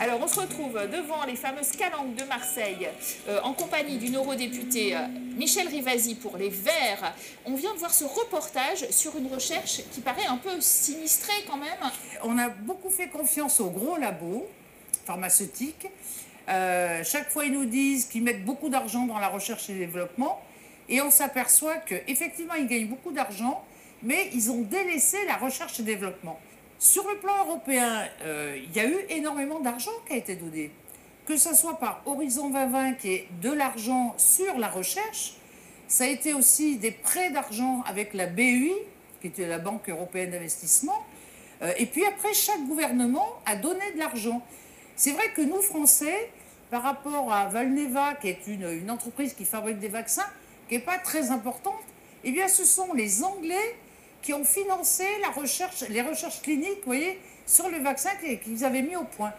Alors, on se retrouve devant les fameuses calanques de Marseille euh, en compagnie d'une eurodéputée euh, Michel Rivasi pour Les Verts. On vient de voir ce reportage sur une recherche qui paraît un peu sinistrée quand même. On a beaucoup fait confiance aux gros labos pharmaceutiques. Euh, chaque fois, ils nous disent qu'ils mettent beaucoup d'argent dans la recherche et le développement. Et on s'aperçoit qu'effectivement, ils gagnent beaucoup d'argent, mais ils ont délaissé la recherche et développement. Sur le plan européen, euh, il y a eu énormément d'argent qui a été donné. Que ce soit par Horizon 2020, qui est de l'argent sur la recherche, ça a été aussi des prêts d'argent avec la BUI, qui était la Banque européenne d'investissement. Euh, et puis après, chaque gouvernement a donné de l'argent. C'est vrai que nous, Français, par rapport à Valneva, qui est une, une entreprise qui fabrique des vaccins, qui n'est pas très importante, eh bien, ce sont les Anglais qui ont financé la recherche, les recherches cliniques, voyez, sur le vaccin qu'ils avaient mis au point.